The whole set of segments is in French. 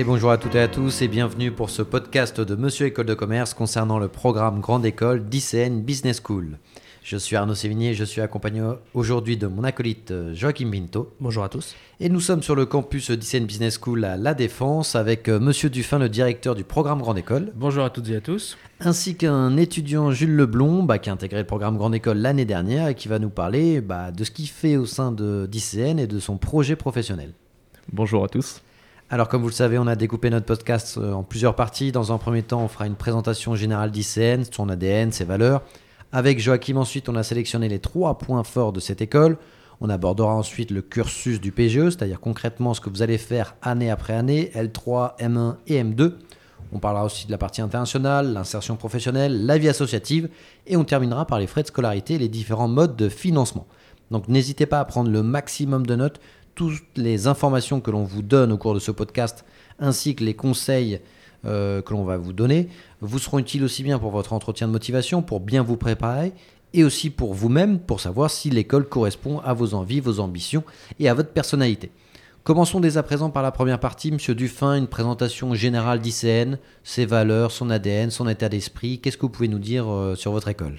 Allez, bonjour à toutes et à tous et bienvenue pour ce podcast de Monsieur École de Commerce concernant le programme Grande École d'ICN Business School. Je suis Arnaud Sévigné, je suis accompagné aujourd'hui de mon acolyte euh, Joachim Binto. Bonjour à tous. Et nous sommes sur le campus d'ICN Business School à La Défense avec euh, Monsieur Dufin, le directeur du programme Grande École. Bonjour à toutes et à tous. Ainsi qu'un étudiant Jules Leblond bah, qui a intégré le programme Grande École l'année dernière et qui va nous parler bah, de ce qu'il fait au sein d'ICN et de son projet professionnel. Bonjour à tous. Alors, comme vous le savez, on a découpé notre podcast euh, en plusieurs parties. Dans un premier temps, on fera une présentation générale d'ICN, son ADN, ses valeurs. Avec Joachim, ensuite, on a sélectionné les trois points forts de cette école. On abordera ensuite le cursus du PGE, c'est-à-dire concrètement ce que vous allez faire année après année, L3, M1 et M2. On parlera aussi de la partie internationale, l'insertion professionnelle, la vie associative, et on terminera par les frais de scolarité et les différents modes de financement. Donc n'hésitez pas à prendre le maximum de notes toutes les informations que l'on vous donne au cours de ce podcast, ainsi que les conseils euh, que l'on va vous donner, vous seront utiles aussi bien pour votre entretien de motivation, pour bien vous préparer, et aussi pour vous-même, pour savoir si l'école correspond à vos envies, vos ambitions et à votre personnalité. Commençons dès à présent par la première partie. Monsieur Dufin, une présentation générale d'ICN, ses valeurs, son ADN, son état d'esprit. Qu'est-ce que vous pouvez nous dire euh, sur votre école?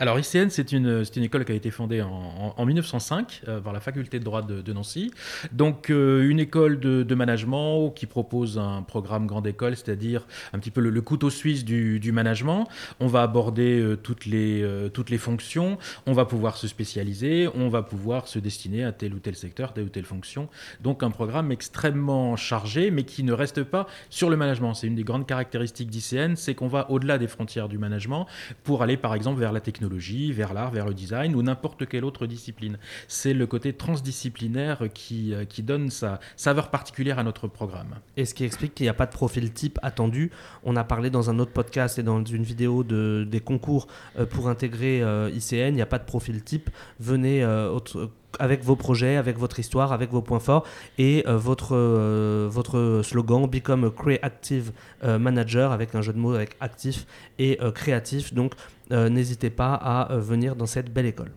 Alors ICN, c'est une, école qui a été fondée en, 1905 euh, par la faculté de droit de, Nancy. Donc euh, une école de, management qui propose un programme grande école, c'est-à-dire un petit peu le, couteau suisse du, management. On va aborder euh, toutes, les, toutes les fonctions, on va pouvoir se spécialiser, on va pouvoir se destiner à tel ou tel secteur, telle ou telle fonction. Donc un programme extrêmement chargé, mais qui ne reste pas sur le management. C'est une des grandes caractéristiques d'ICN, c'est qu'on va au-delà des frontières du management pour aller par exemple vers la technologie vers l'art, vers le design ou n'importe quelle autre discipline. C'est le côté transdisciplinaire qui, euh, qui donne sa saveur particulière à notre programme. Et ce qui explique qu'il n'y a pas de profil type attendu. On a parlé dans un autre podcast et dans une vidéo de, des concours euh, pour intégrer euh, ICN, il n'y a pas de profil type. Venez avec vos projets, avec votre histoire, avec vos points forts et votre, votre slogan Become a Creative Manager avec un jeu de mots avec actif et créatif. Donc n'hésitez pas à euh, venir dans cette belle école.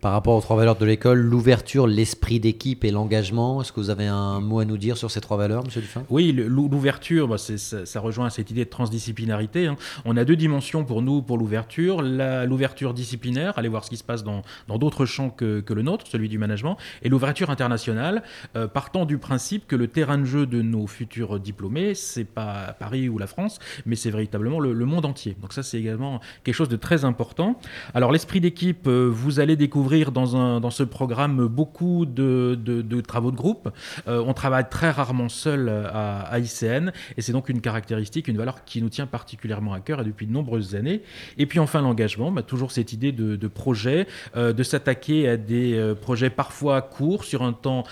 Par rapport aux trois valeurs de l'école, l'ouverture, l'esprit d'équipe et l'engagement, est-ce que vous avez un mot à nous dire sur ces trois valeurs, Monsieur Dufin? Oui, l'ouverture, bah, ça, rejoint cette idée de transdisciplinarité. Hein. On a deux dimensions pour nous pour l'ouverture. L'ouverture disciplinaire, aller voir ce qui se passe dans d'autres champs que, le nôtre, celui du management, et l'ouverture internationale, euh, partant du principe que le terrain de jeu de nos futurs diplômés, c'est pas Paris ou la France, mais c'est véritablement le, monde entier. Donc ça, c'est également quelque chose de très important. Alors l'esprit d'équipe, euh, vous allez découvrir dans, un, dans ce programme beaucoup de, travaux de groupe. Euh, on travaille très rarement seul à, ICN et c'est donc une caractéristique, une valeur qui nous tient particulièrement à cœur et depuis de nombreuses années. Et puis enfin l'engagement, bah, toujours cette idée de, projet, euh, de s'attaquer à des euh, projets parfois courts sur un temps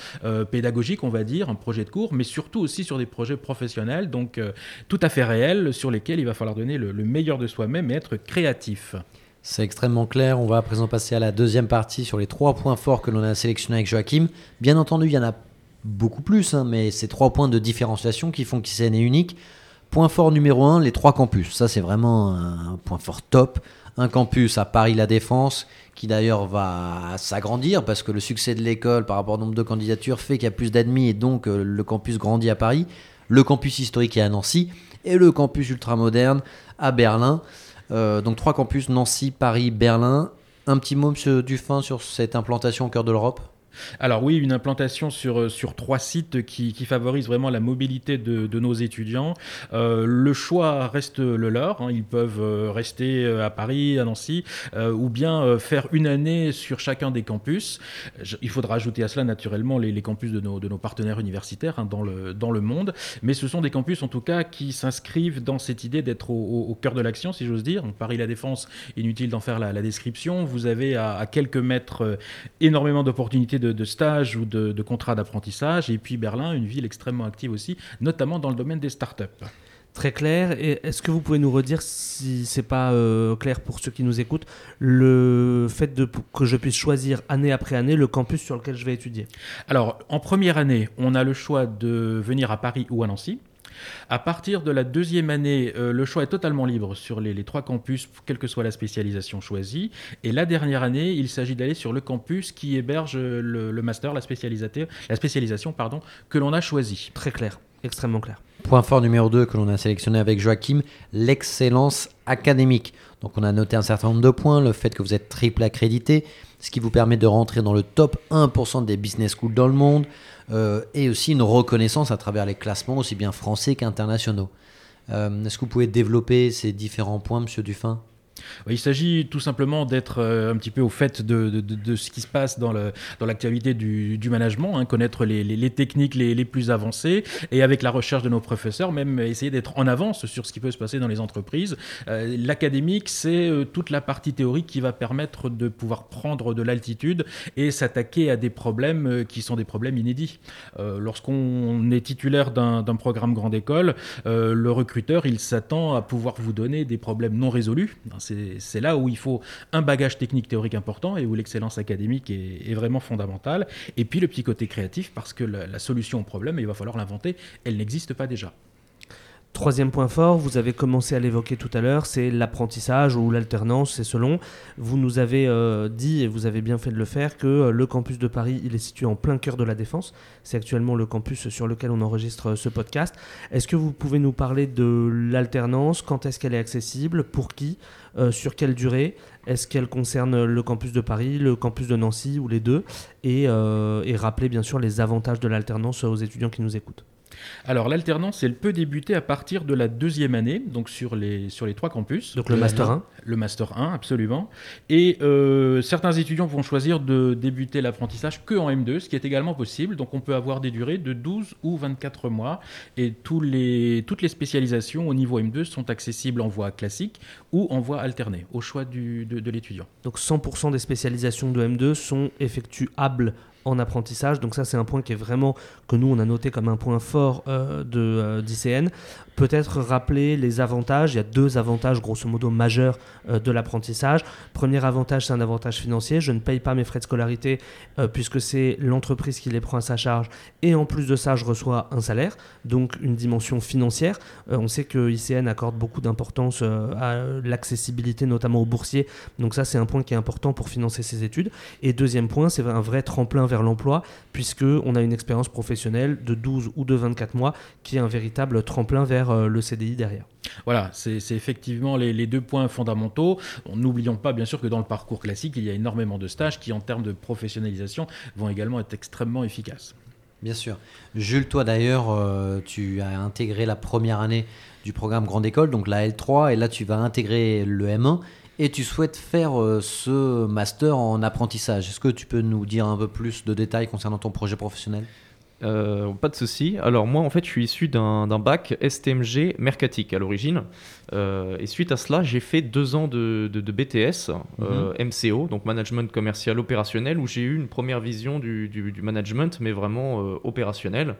pédagogique, on va dire, un projet de cours, mais surtout aussi sur des projets professionnels, donc tout à fait réels, sur lesquels il va falloir donner le meilleur de soi-même et être créatif. C'est extrêmement clair. On va à présent passer à la deuxième partie sur les trois points forts que l'on a sélectionnés avec Joachim. Bien entendu, il y en a beaucoup plus, hein, mais c'est trois points de différenciation qui font qu'ICN est unique. Point fort numéro un, les trois campus. Ça, c'est vraiment un point fort top. Un campus à Paris-La Défense, qui d'ailleurs va s'agrandir parce que le succès de l'école par rapport au nombre de candidatures fait qu'il y a plus d'admis et donc euh, le campus grandit à Paris. Le campus historique est à Nancy et le campus ultramoderne à Berlin. Euh, donc trois campus, Nancy, Paris, Berlin. Un petit mot, Monsieur Dufin, sur cette implantation au cœur de l'Europe? Alors oui, une implantation sur, euh, sur trois sites qui, qui favorise vraiment la mobilité de, de nos étudiants. Euh, le choix reste le leur. Hein. Ils peuvent euh, rester à Paris, à Nancy, ou bien faire une année sur chacun des campus. il faudra ajouter à cela naturellement les, campus de nos, de nos, partenaires universitaires hein, dans, le, dans le monde. Mais ce sont des campus en tout cas qui s'inscrivent dans cette idée d'être au, cœur de l'action, si j'ose dire. Paris-La Défense, inutile d'en faire la, la, description. Vous avez à, à quelques mètres énormément d'opportunités de de, stage ou de, contrats d'apprentissage. Et puis Berlin, une ville extrêmement active aussi, notamment dans le domaine des startups. Très clair. Et est-ce que vous pouvez nous redire, si c'est pas euh, clair pour ceux qui nous écoutent, le fait de, que je puisse choisir année après année le campus sur lequel je vais étudier? Alors, en première année, on a le choix de venir à Paris ou à Nancy. À partir de la deuxième année, euh, le choix est totalement libre sur les, trois campus, quelle que soit la spécialisation choisie. Et la dernière année, il s'agit d'aller sur le campus qui héberge le, master, la, la spécialisation que l'on a choisi. Très clair. extrêmement clair. Point fort numéro 2 que l'on a sélectionné avec Joachim, l'excellence académique. Donc on a noté un certain nombre de points, le fait que vous êtes triple accrédité, ce qui vous permet de rentrer dans le top 1% des business schools dans le monde, euh, et aussi une reconnaissance à travers les classements aussi bien français qu'internationaux. Euh, Est-ce que vous pouvez développer ces différents points, Monsieur Dufin? Il s'agit tout simplement d'être euh, un petit peu au fait de, ce qui se passe dans l'actualité du, management, hein, connaître les, techniques les, plus avancées et avec la recherche de nos professeurs, même essayer d'être en avance sur ce qui peut se passer dans les entreprises. Euh, L'académique, c'est euh, toute la partie théorique qui va permettre de pouvoir prendre de l'altitude et s'attaquer à des problèmes euh, qui sont des problèmes inédits. Euh, Lorsqu'on est titulaire d'un programme grande école, le recruteur, il s'attend à pouvoir vous donner des problèmes non résolus c'est là où il faut un bagage technique théorique important et où l'excellence académique est, vraiment fondamentale. Et puis le petit côté créatif, parce que la solution au problème, il va falloir l'inventer, elle n'existe pas déjà. Troisième point fort, vous avez commencé à l'évoquer tout à l'heure, c'est l'apprentissage ou l'alternance, c'est selon. Vous nous avez euh, dit, et vous avez bien fait de le faire, que euh, le campus de Paris, il est situé en plein cœur de la Défense. C'est actuellement le campus sur lequel on enregistre ce podcast. Est-ce que vous pouvez nous parler de l'alternance? Quand est-ce qu'elle est accessible? Pour qui? Euh, Sur quelle durée? Est-ce qu'elle concerne le campus de Paris, le campus de Nancy ou les deux? Et, euh, et rappeler bien sûr les avantages de l'alternance aux étudiants qui nous écoutent. Alors l'alternance, elle peut débuter à partir de la deuxième année, donc sur les, sur les trois campus. Donc le Master 1 Le Master 1, absolument. Et euh, certains étudiants vont choisir de débuter l'apprentissage que en M2, ce qui est également possible. Donc on peut avoir des durées de 12 ou 24 mois. Et tous les, toutes les spécialisations au niveau M2 sont accessibles en voie classique ou en voie alternée, au choix du, de, de l'étudiant. Donc 100% des spécialisations de M2 sont effectuables en apprentissage. Donc ça, c'est un point qui est vraiment que nous on a noté comme un point fort euh, de euh, d'ICN. Peut-être rappeler les avantages. Il y a deux avantages grosso modo majeurs euh, de l'apprentissage. Premier avantage, c'est un avantage financier. Je ne paye pas mes frais de scolarité euh, puisque c'est l'entreprise qui les prend à sa charge. Et en plus de ça, je reçois un salaire, donc une dimension financière. Euh, on sait que ICN accorde beaucoup d'importance à l'accessibilité, notamment aux boursiers. Donc ça, c'est un point qui est important pour financer ses études. Et deuxième point, c'est un vrai tremplin vers l'emploi puisque on a une expérience professionnelle de 12 ou de 24 mois qui est un véritable tremplin vers euh, le CDI derrière. Voilà, c'est effectivement les, les, deux points fondamentaux. N'oublions pas bien sûr que dans le parcours classique, il y a énormément de stages qui, en termes de professionnalisation, vont également être extrêmement efficaces. Bien sûr. Jules, toi d'ailleurs, euh, tu as intégré la première année du programme Grande École, donc la L3, et là tu vas intégrer le M1 et tu souhaites faire euh, ce master en apprentissage. Est-ce que tu peux nous dire un peu plus de détails concernant ton projet professionnel? Euh, pas de souci. Alors moi, en fait, je suis issu d'un bac STMG mercatique à l'origine. Euh, et suite à cela, j'ai fait deux ans de, de, de BTS, euh, MCO, donc Management Commercial Opérationnel, où j'ai eu une première vision du, du, du management, mais vraiment opérationnel.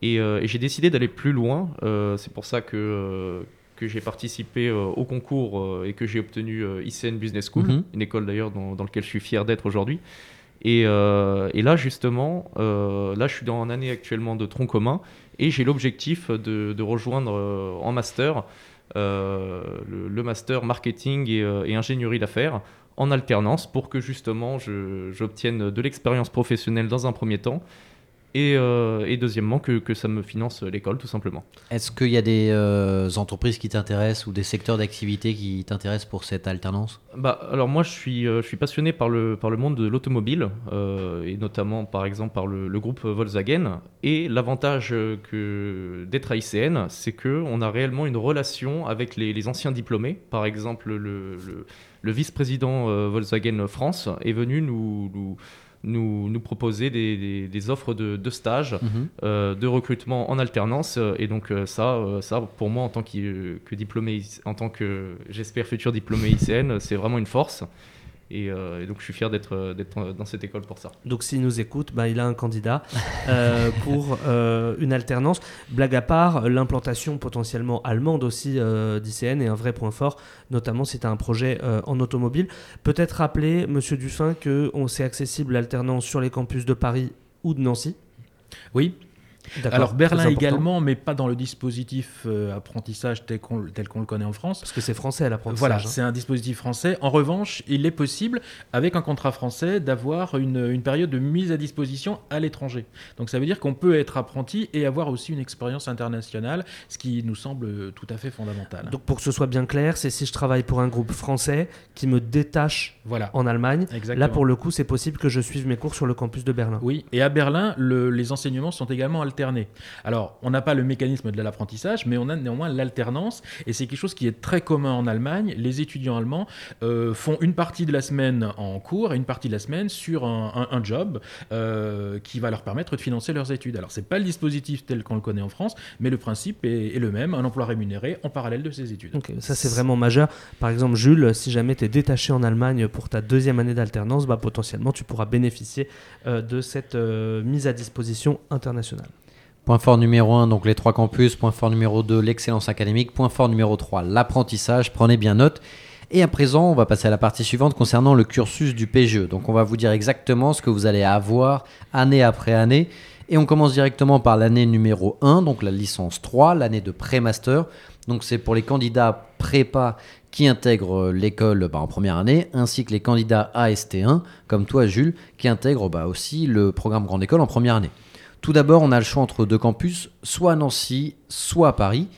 Et, et j'ai décidé d'aller plus loin. C'est pour ça que que j'ai participé euh, au concours euh, et que j'ai obtenu euh, ICN Business School, Mhm. une école d'ailleurs dans, dans laquelle je suis fier d'être aujourd'hui. Et, euh, et là, justement, euh, là, je suis dans une année actuellement de tronc commun et j'ai l'objectif de, rejoindre euh, en master le, master marketing et, et ingénierie d'affaires en alternance pour que justement j'obtienne de l'expérience professionnelle dans un premier temps et, euh, et deuxièmement que, que ça me finance l'école tout simplement. Est-ce qu'il y a des euh, entreprises qui t'intéressent ou des secteurs d'activité qui t'intéressent pour cette alternance? Bah, alors moi je suis, euh, je suis passionné par le, par le monde de l'automobile euh, et notamment par exemple par le, le groupe Volkswagen. Et l'avantage d'être à ICN c'est que on a réellement une relation avec les, les anciens diplômés. Par exemple le, le, le vice-président Volkswagen France est venu nous, nous, nous, nous proposer des, des, des offres de, de stage Mhm. euh, de recrutement en alternance et donc euh, ça euh, ça pour moi en tant que, que diplômé en tant que j'espère futur diplômé ICN c'est vraiment une force et, euh, et donc je suis fier d'être euh, d'être dans cette école pour ça Donc s'il nous écoute, bah, il a un candidat euh, pour euh, une alternance. Blague à part, l'implantation potentiellement allemande aussi euh, d'ICN est un vrai point fort, notamment si tu as un projet euh, en automobile. Peut-être rappeler, Monsieur Dufin, que on c'est accessible l'alternance sur les campus de Paris ou de Nancy? Oui. Alors Berlin également, mais pas dans le dispositif euh, apprentissage tel qu'on le connaît en France. Parce que c'est français à l'apprentissage. Voilà, hein. c'est un dispositif français. En revanche, il est possible, avec un contrat français, d'avoir une, une période de mise à disposition à l'étranger. Donc ça veut dire qu'on peut être apprenti et avoir aussi une expérience internationale, ce qui nous semble tout à fait fondamental. Donc pour que ce soit bien clair, c'est si je travaille pour un groupe français qui me détache voilà. en Allemagne. Exactement. Là, pour le coup, c'est possible que je suive mes cours sur le campus de Berlin. Oui, et à Berlin, le- les enseignements sont également alternés. Alors, on n'a pas le mécanisme de l'apprentissage, mais on a néanmoins l'alternance, et c'est quelque chose qui est très commun en Allemagne. Les étudiants allemands euh, font une partie de la semaine en cours et une partie de la semaine sur un, un- un job euh, qui va leur permettre de financer leurs études. Alors, c'est pas le dispositif tel qu'on le connaît en France, mais le principe est, est le même, un emploi rémunéré en parallèle de ses études. Ok, ça c'est vraiment majeur. Par exemple, Jules, si jamais tu es détaché en Allemagne pour ta deuxième année d'alternance, bah, potentiellement tu pourras bénéficier euh, de cette euh, mise à disposition internationale. Point fort numéro 1, donc les trois campus. Point fort numéro 2, l'excellence académique. Point fort numéro 3, l'apprentissage. Prenez bien note. Et à présent, on va passer à la partie suivante concernant le cursus du PGE. Donc on va vous dire exactement ce que vous allez avoir année après année. Et on commence directement par l'année numéro 1, donc la licence 3, l'année de pré-master. Donc c'est pour les candidats prépa qui intègrent euh, l'école bah, en première année, ainsi que les candidats AST1, comme toi Jules, qui intègrent bah, aussi le programme Grande École en première année. Tout d'abord, on a le choix entre deux campus, soit à Nancy, soit à Paris.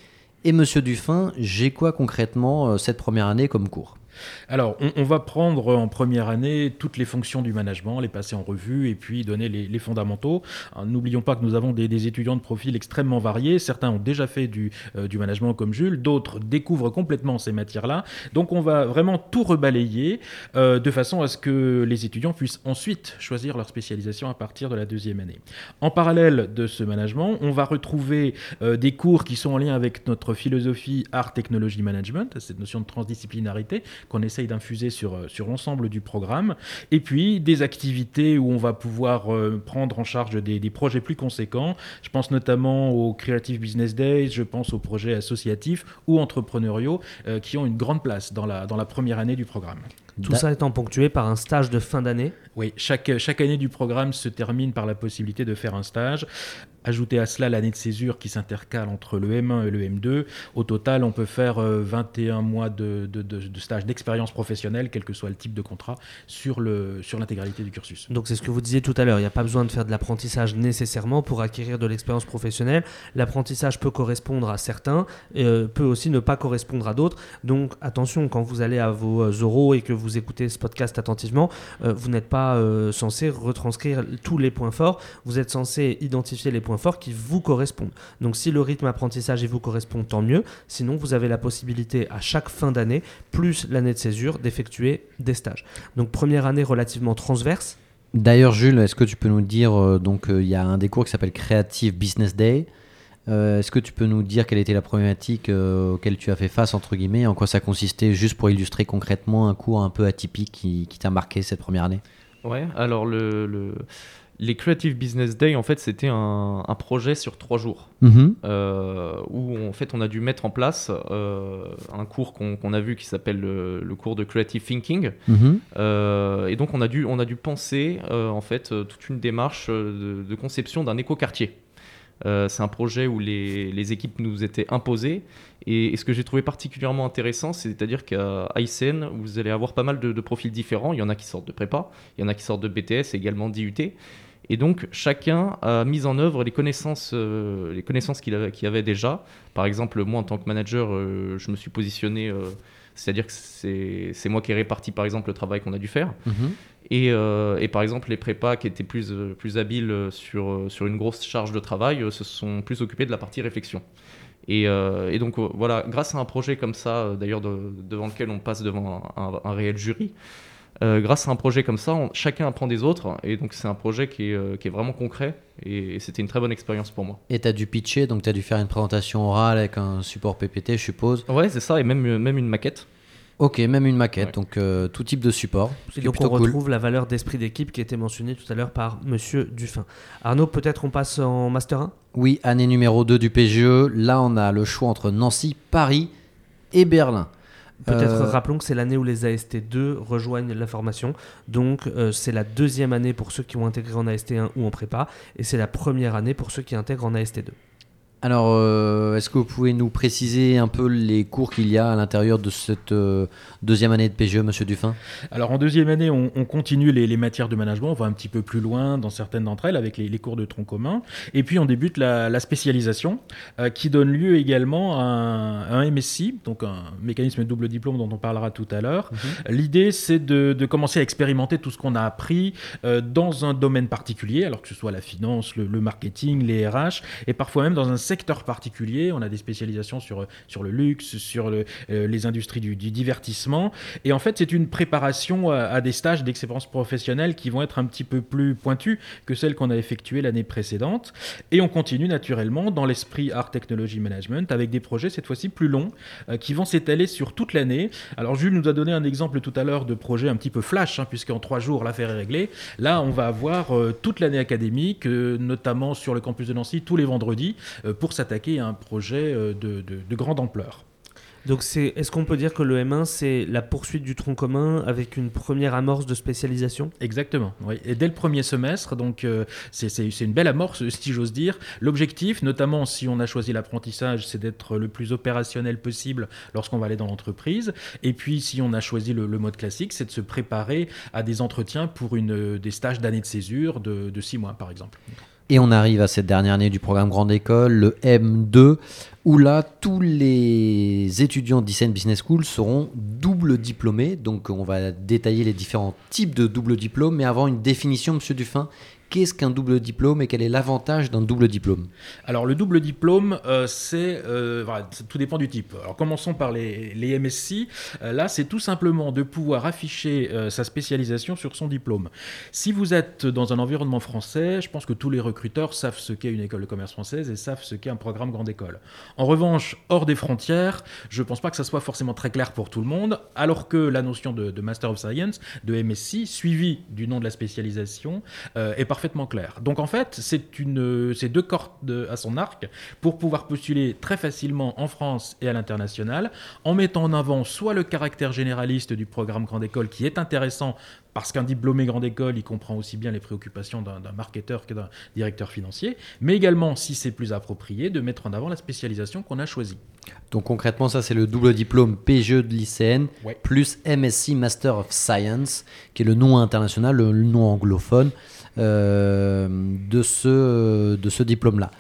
Et Monsieur Dufin, j'ai quoi concrètement euh, cette première année comme cours? Alors, on, va prendre en première année toutes les fonctions du management, les passer en revue et puis donner les, fondamentaux. Alors, N'oublions pas que nous avons des, étudiants de profil extrêmement variés. Certains ont déjà fait du, euh, du management comme Jules, d'autres découvrent complètement ces matières-là. Donc, on va vraiment tout rebalayer euh, de façon à ce que les étudiants puissent ensuite choisir leur spécialisation à partir de la deuxième année. En parallèle de ce management, on va retrouver euh, des cours qui sont en lien avec notre philosophie art, technologie, management, cette notion de transdisciplinarité qu'on essaye d'infuser sur, euh, sur l'ensemble du programme. Et puis des activités où on va pouvoir euh, prendre en charge des, projets plus conséquents. Je pense notamment aux Creative Business Days, je pense aux projets associatifs ou entrepreneuriaux euh, qui ont une grande place dans la, dans la première année du programme. Tout Da- ça étant ponctué par un stage de fin d'année. Oui, chaque, chaque année du programme se termine par la possibilité de faire un stage. Ajoutez à cela l'année de césure qui s'intercale entre le M1 et le M2. Au total, on peut faire euh, 21 mois de, de, de- de stage d'expérience professionnelle, quel que soit le type de contrat, sur le- sur l'intégralité du cursus. Donc c'est ce que vous disiez tout à l'heure, il n'y a pas besoin de faire de l'apprentissage nécessairement pour acquérir de l'expérience professionnelle. L'apprentissage peut correspondre à certains, euh, peut aussi ne pas correspondre à d'autres. Donc attention, quand vous allez à vos euh, oraux et que vous écoutez ce podcast attentivement, euh, vous n'êtes pas euh, censé retranscrire tous les points forts, vous êtes censé identifier les points forts qui vous correspondent. Donc si le rythme apprentissage il vous correspond, tant mieux. Sinon, vous avez la possibilité à chaque fin d'année, plus l'année de césure, d'effectuer des stages. Donc première année relativement transverse. D'ailleurs, Jules, est-ce que tu peux nous dire, euh, donc il y a un des cours qui s'appelle Creative Business Day. Euh, est-ce que tu peux nous dire quelle était la problématique euh, auquel tu as fait face, entre guillemets, en quoi ça consistait, juste pour illustrer concrètement un cours un peu atypique qui, qui t'a marqué cette première année? Ouais, alors le, le- les Creative Business Day, en fait, c'était un, un projet sur trois jours Mhm. euh, où en fait on a dû mettre en place euh, un cours qu'on a vu qui s'appelle le, le cours de Creative Thinking. Mhm. Et donc on a dû, on a dû penser en fait toute une démarche de, de conception d'un écoquartier. Euh, c'est un projet où les, équipes nous étaient imposées. Et, ce que j'ai trouvé particulièrement intéressant, c'est-à-dire qu'à ICN, vous allez avoir pas mal de, profils différents. Il y en a qui sortent de prépa, il y en a qui sortent de BTS, également d'IUT. Et donc chacun a mis en œuvre les connaissances, euh, connaissances qu'il avait, déjà. Par exemple, moi en tant que manager, euh, je me suis positionné, c'est-à-dire que c'est c'est moi qui ai réparti par exemple le travail qu'on a dû faire. Mhm. Et, euh, et par exemple, les prépas qui étaient plus, euh, plus habiles euh, sur, sur une grosse charge de travail se sont plus occupés de la partie réflexion. Et, euh, et donc voilà, grâce à un projet comme ça, d'ailleurs de- devant lequel on passe devant un, réel jury, euh, grâce à un projet comme ça, on- chacun apprend des autres. Et donc c'est un projet qui est, qui est vraiment concret. Et, et c'était une très bonne expérience pour moi. Et tu as dû pitcher, donc tu as dû faire une présentation orale avec un support PPT, je suppose. Ouais, c'est ça, et même, même une maquette. Ok, même une maquette, Ouais. donc euh, tout type de support. Et donc on cool. retrouve la valeur d'esprit d'équipe qui était mentionnée tout à l'heure par Monsieur Dufin. Arnaud, peut-être on passe en Master 1 Oui, année numéro 2 du PGE. Là, on a le choix entre Nancy, Paris et Berlin. Peut-être Euh, rappelons que c'est l'année où les AST2 rejoignent la formation. Donc euh, c'est la deuxième année pour ceux qui ont intégré en AST1 ou en prépa. Et c'est la première année pour ceux qui intègrent en AST2. Alors, euh, est-ce que vous pouvez nous préciser un peu les cours qu'il y a à l'intérieur de cette euh, deuxième année de PGE, Monsieur Dufin? Alors en deuxième année, on, on continue les, les matières de management, on va un petit peu plus loin dans certaines d'entre elles avec les, les cours de tronc commun. Et puis on débute la, la spécialisation euh, qui donne lieu également à un, à un MSI, donc un mécanisme de double diplôme dont on parlera tout à l'heure. L'idée c'est de, de commencer à expérimenter tout ce qu'on a appris dans un domaine particulier, alors que ce soit la finance, le, le marketing, les RH, et parfois même dans un secteur particulier. On a des spécialisations sur, sur le luxe, sur euh, les industries du, divertissement. Et en fait, c'est une préparation à, des stages d'expérience professionnelle qui vont être un petit peu plus pointus que celles qu'on a effectuées l'année précédente. Et on continue naturellement dans l'esprit Art Technology Management avec des projets cette fois-ci plus longs euh, qui vont s'étaler sur toute l'année. Alors Jules nous a donné un exemple tout à l'heure de projet un petit peu flash, hein, puisqu'en trois jours l'affaire est réglée. Là, on va avoir euh, toute l'année académique, notamment sur le campus de Nancy tous les vendredis, euh, pour s'attaquer à un projet euh, de, de- de grande ampleur. Donc c'est, est-ce qu'on peut dire que le M1 c'est la poursuite du tronc commun avec une première amorce de spécialisation? Exactement, oui. Et dès le premier semestre, donc euh, c'est c'est- c'est une belle amorce, si j'ose dire. L'objectif, notamment si on a choisi l'apprentissage, c'est d'être le plus opérationnel possible lorsqu'on va aller dans l'entreprise. Et puis, si on a choisi le, le mode classique, c'est de se préparer à des entretiens pour une, des stages d'année de césure de, de six mois, par exemple. Et on arrive à cette dernière année du programme Grande École, le M2, où là, tous les étudiants d'ICN Business School seront double diplômés. Donc, on va détailler les différents types de double diplôme. Mais avant, une définition, Monsieur Dufin. Qu'est-ce qu'un double diplôme et quel est l'avantage d'un double diplôme Alors le double diplôme, euh, c'est euh, c'est- tout dépend du type. Alors commençons par les, les MSc. Euh, là, c'est tout simplement de pouvoir afficher sa spécialisation sur son diplôme. Si vous êtes dans un environnement français, je pense que tous les recruteurs savent ce qu'est une école de commerce française et savent ce qu'est un programme grande école. En revanche, hors des frontières, je pense pas que ça soit forcément très clair pour tout le monde, alors que la notion de, Master of Science, de MSc, suivi du nom de la spécialisation, est parfaitement clair. Donc en fait, c'est une, c'est deux cordes à son arc pour pouvoir postuler très facilement en France et à l'international, en mettant en avant soit le caractère généraliste du programme Grande École qui est intéressant parce qu'un diplômé grande école, il comprend aussi bien les préoccupations d'un marketeur que d'un directeur financier, mais également, si c'est plus approprié, de mettre en avant la spécialisation qu'on a choisie. Donc concrètement, ça c'est le double diplôme PGE de Ouais. plus MSc Master of Science, qui est le nom international, le nom anglophone de ce, de ce diplôme-là.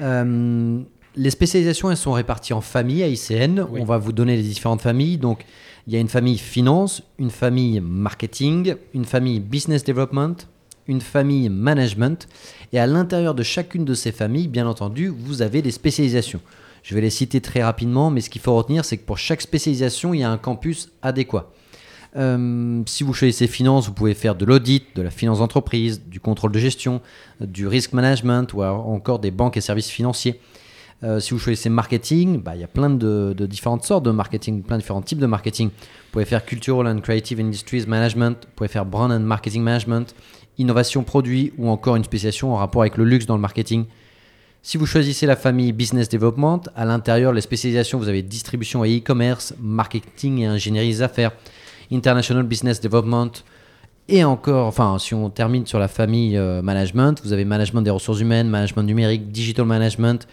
Euh, les spécialisations, elles sont réparties en familles à ICN. Oui. On va vous donner les différentes familles. Donc, il y a une famille finance, une famille marketing, une famille business development, une famille management. Et à l'intérieur de chacune de ces familles, bien entendu, vous avez des spécialisations. Je vais les citer très rapidement, mais ce qu'il faut retenir, c'est que pour chaque spécialisation, il y a un campus adéquat. Euh, si vous choisissez finance, vous pouvez faire de l'audit, de la finance d'entreprise, du contrôle de gestion, du risk management ou encore des banques et services financiers. Euh, si vous choisissez marketing, bah, il y a plein de, de différentes sortes de marketing, plein de différents types de marketing. Vous pouvez faire Cultural and Creative Industries Management, vous pouvez faire Brand and Marketing Management, innovation produit ou encore une spécialisation en rapport avec le luxe dans le marketing. Si vous choisissez la famille Business Development, à l'intérieur, les spécialisations, vous avez distribution et e-commerce, marketing et ingénierie des affaires, International Business Development, et encore, enfin, si on termine sur la famille euh, Management, vous avez Management des ressources humaines, Management numérique, Digital Management,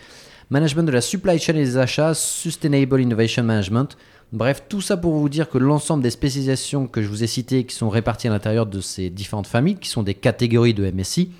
Management de la supply chain et des achats, Sustainable Innovation Management. Bref, tout ça pour vous dire que l'ensemble des spécialisations que je vous ai citées, qui sont réparties à l'intérieur de ces différentes familles, qui sont des catégories de MSI,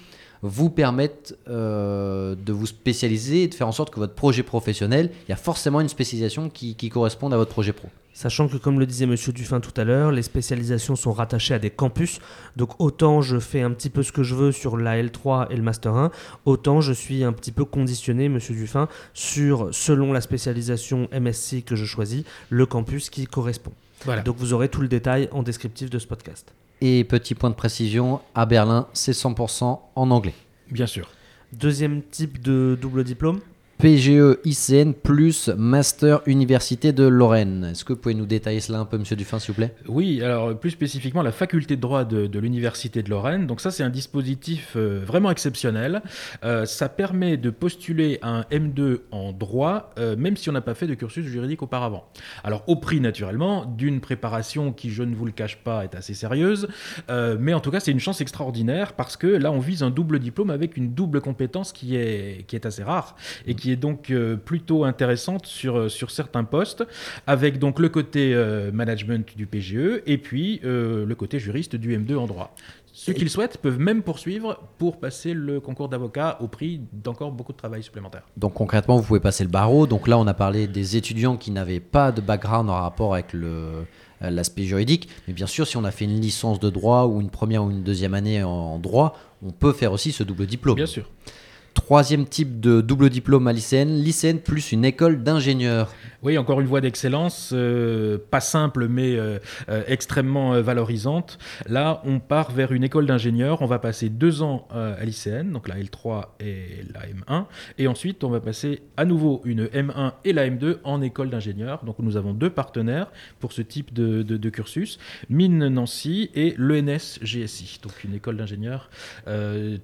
vous permettent euh, de vous spécialiser et de faire en sorte que votre projet professionnel, il y a forcément une spécialisation qui, qui corresponde à votre projet pro. Sachant que, comme le disait Monsieur Dufin tout à l'heure, les spécialisations sont rattachées à des campus. Donc, autant je fais un petit peu ce que je veux sur la L3 et le Master 1, autant je suis un petit peu conditionné, Monsieur Dufin, sur, selon la spécialisation MSC que je choisis, le campus qui correspond. Voilà. Donc, vous aurez tout le détail en descriptif de ce podcast. Et petit point de précision, à Berlin, c'est 100% en anglais. Bien sûr. Deuxième type de double diplôme? PGE ICN plus Master Université de Lorraine. Est-ce que vous pouvez nous détailler cela un peu, monsieur Dufin, s'il vous plaît? Oui, alors plus spécifiquement la faculté de droit de, l'Université de Lorraine. Donc ça, c'est un dispositif euh, vraiment exceptionnel. Euh, ça permet de postuler un M2 en droit, euh, même si on n'a pas fait de cursus juridique auparavant. Alors au prix, naturellement, d'une préparation qui, je ne vous le cache pas, est assez sérieuse. mais en tout cas, c'est une chance extraordinaire parce que là, on vise un double diplôme avec une double compétence qui est, qui est assez rare et qui est donc euh, plutôt intéressante sur, euh, sur certains postes, avec donc le côté euh, management du PGE et puis le côté juriste du M2 en droit. Ceux qui le souhaitent peuvent même poursuivre pour passer le concours d'avocat au prix d'encore beaucoup de travail supplémentaire. Donc concrètement, vous pouvez passer le barreau. Donc là, on a parlé des étudiants qui n'avaient pas de background en rapport avec le, l'aspect juridique. Mais bien sûr, si on a fait une licence de droit ou une première ou une deuxième année en droit, on peut faire aussi ce double diplôme. Bien sûr. Troisième type de double diplôme à lycéenne, lycéenne plus une école d'ingénieur. Oui, encore une voie d'excellence, euh, pas simple mais euh, euh, extrêmement valorisante. Là, on part vers une école d'ingénieur, on va passer deux ans à lycéenne, donc la L3 et la M1, et ensuite on va passer à nouveau une M1 et la M2 en école d'ingénieur. Donc nous avons deux partenaires pour ce type de, de cursus, Mine Nancy et l'ENS GSI, donc une école d'ingénieur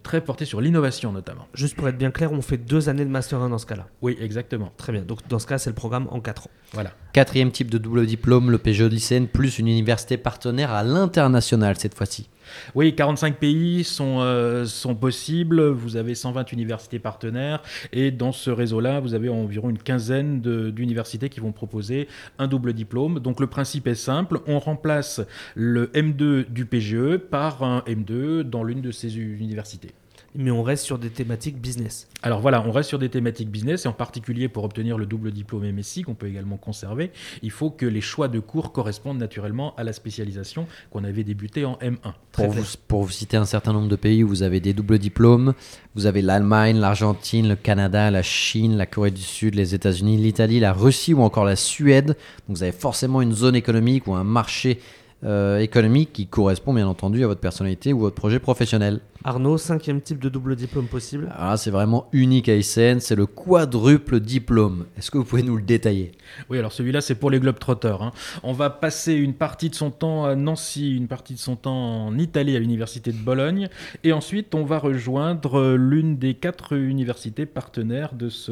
très portée sur l'innovation notamment. Juste pour être bien clair, on fait deux années de Master 1 dans ce cas-là. Oui, exactement. Très bien. Donc dans ce cas, c'est le programme en quatre ans. Voilà. Quatrième type de double diplôme, le PGE lycéenne, plus une université partenaire à l'international cette fois-ci. Oui, 45 pays sont, euh, sont possibles. Vous avez 120 universités partenaires. Et dans ce réseau-là, vous avez environ une quinzaine d'universités qui vont proposer un double diplôme. Donc le principe est simple. On remplace le M2 du PGE par un M2 dans l'une de ces universités mais on reste sur des thématiques business. Alors voilà, on reste sur des thématiques business et en particulier pour obtenir le double diplôme MSI qu'on peut également conserver, il faut que les choix de cours correspondent naturellement à la spécialisation qu'on avait débutée en M1. Pour vous, pour vous, citer un certain nombre de pays où vous avez des doubles diplômes, vous avez l'Allemagne, l'Argentine, le Canada, la Chine, la Corée du Sud, les États-Unis, l'Italie, la Russie ou encore la Suède. Donc vous avez forcément une zone économique ou un marché euh, économique qui correspond bien entendu à votre personnalité ou votre projet professionnel. Arnaud, cinquième type de double diplôme possible ah, C'est vraiment unique à ICN, c'est le quadruple diplôme. Est-ce que vous pouvez nous le détailler? Oui, alors celui-là c'est pour les Globetrotters. Hein. On va passer une partie de son temps à Nancy, une partie de son temps en Italie à l'université de Bologne, et ensuite on va rejoindre l'une des quatre universités partenaires de ce,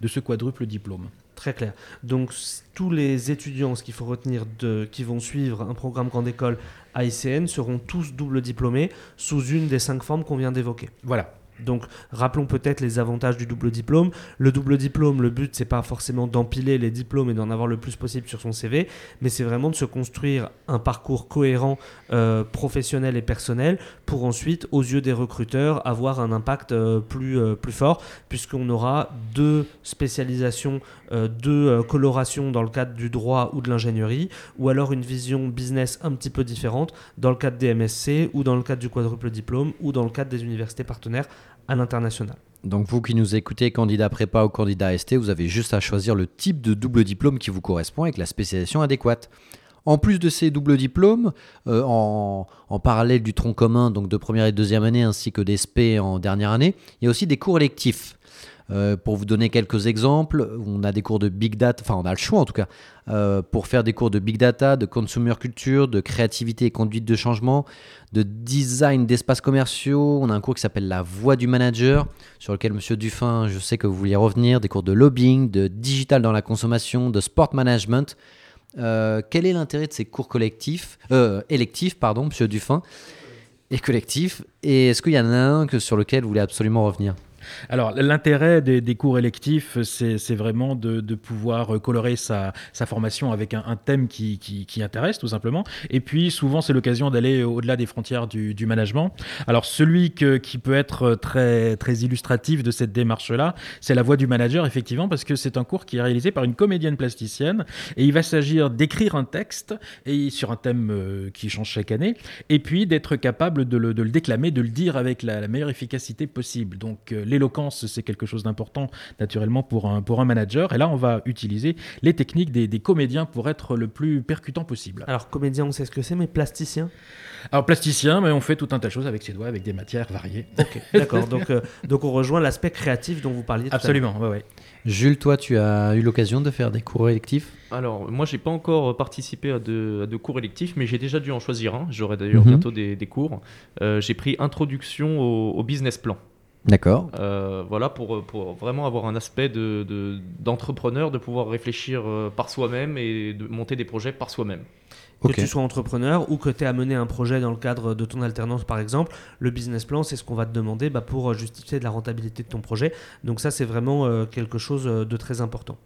de ce quadruple diplôme. Très clair. Donc tous les étudiants, ce qu'il faut retenir, qui vont suivre un programme grande école à ICN seront tous double diplômés sous une des cinq formes qu'on vient d'évoquer. Voilà. Donc, rappelons peut-être les avantages du double diplôme. Le double diplôme, le but, c'est pas forcément d'empiler les diplômes et d'en avoir le plus possible sur son CV, mais c'est vraiment de se construire un parcours cohérent, euh, professionnel et personnel, pour ensuite, aux yeux des recruteurs, avoir un impact euh, plus, euh, plus fort, puisqu'on aura deux spécialisations, deux colorations dans le cadre du droit ou de l'ingénierie, ou alors une vision business un petit peu différente dans le cadre des MSC, ou dans le cadre du quadruple diplôme, ou dans le cadre des universités partenaires à l'international. Donc vous qui nous écoutez, candidat prépa ou candidat ST, vous avez juste à choisir le type de double diplôme qui vous correspond avec la spécialisation adéquate. En plus de ces doubles diplômes, euh, en, parallèle du tronc commun, donc de première et deuxième année, ainsi que des en dernière année, il y a aussi des cours électifs. Euh, pour vous donner quelques exemples, on a des cours de big data, enfin on a le choix en tout cas, euh, pour faire des cours de big data, de consumer culture, de créativité et conduite de changement, de design d'espaces commerciaux. On a un cours qui s'appelle la voix du manager, sur lequel Monsieur Dufin, je sais que vous vouliez revenir, des cours de lobbying, de digital dans la consommation, de sport management. Euh, quel est l'intérêt de ces cours collectifs, électifs, pardon, Monsieur Dufin, et collectifs? Et est-ce qu'il y en a un que, sur lequel vous voulez absolument revenir? Alors, l'intérêt des, cours électifs, c'est vraiment de, pouvoir colorer sa, formation avec un, thème qui, intéresse, tout simplement. Et puis, souvent, c'est l'occasion d'aller au-delà des frontières du, management. Alors, celui qui peut être très, illustratif de cette démarche-là, c'est la voix du manager, effectivement, parce que c'est un cours qui est réalisé par une comédienne plasticienne. Et il va s'agir d'écrire un texte et sur un thème euh, qui change chaque année, et puis d'être capable de le, déclamer, de le dire avec la, meilleure efficacité possible. Donc, euh, l'éloquence, c'est quelque chose d'important naturellement pour un, pour un manager. Et là, on va utiliser les techniques des, des comédiens pour être le plus percutant possible. Alors, comédien, on sait ce que c'est, mais plasticien? Alors, plasticien, mais on fait tout un tas de choses avec ses doigts, avec des matières variées. D'accord. donc, euh, donc, on rejoint l'aspect créatif dont vous parliez tout à l'heure. Absolument, ouais, ouais. Jules, toi, tu as eu l'occasion de faire des cours électifs? Alors, moi, j'ai pas encore participé à de, à de cours électifs, mais j'ai déjà dû en choisir un. J'aurai d'ailleurs Mhm. bientôt des, des cours. Euh, j'ai pris Introduction au, au business plan. D'accord. Euh, voilà, pour, pour vraiment avoir un aspect de- de- d'entrepreneur, de, pouvoir réfléchir euh, par soi-même et de monter des projets par soi-même. Que tu sois entrepreneur ou que tu aies amené un projet dans le cadre de ton alternance, par exemple, le business plan, c'est ce qu'on va te demander bah, pour euh, justifier de la rentabilité de ton projet. Donc ça, c'est vraiment euh, quelque chose de très important.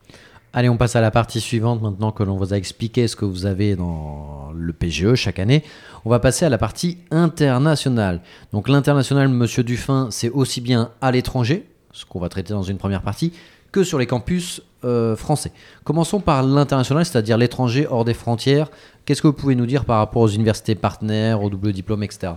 Allez, on passe à la partie suivante maintenant que l'on vous a expliqué ce que vous avez dans le PGE chaque année. On va passer à la partie internationale. Donc l'international, monsieur Dufin, c'est aussi bien à l'étranger, ce qu'on va traiter dans une première partie, que sur les campus euh, français. Commençons par l'international, c'est-à-dire l'étranger hors des frontières. Qu'est-ce que vous pouvez nous dire par rapport aux universités partenaires, aux double diplômes, etc.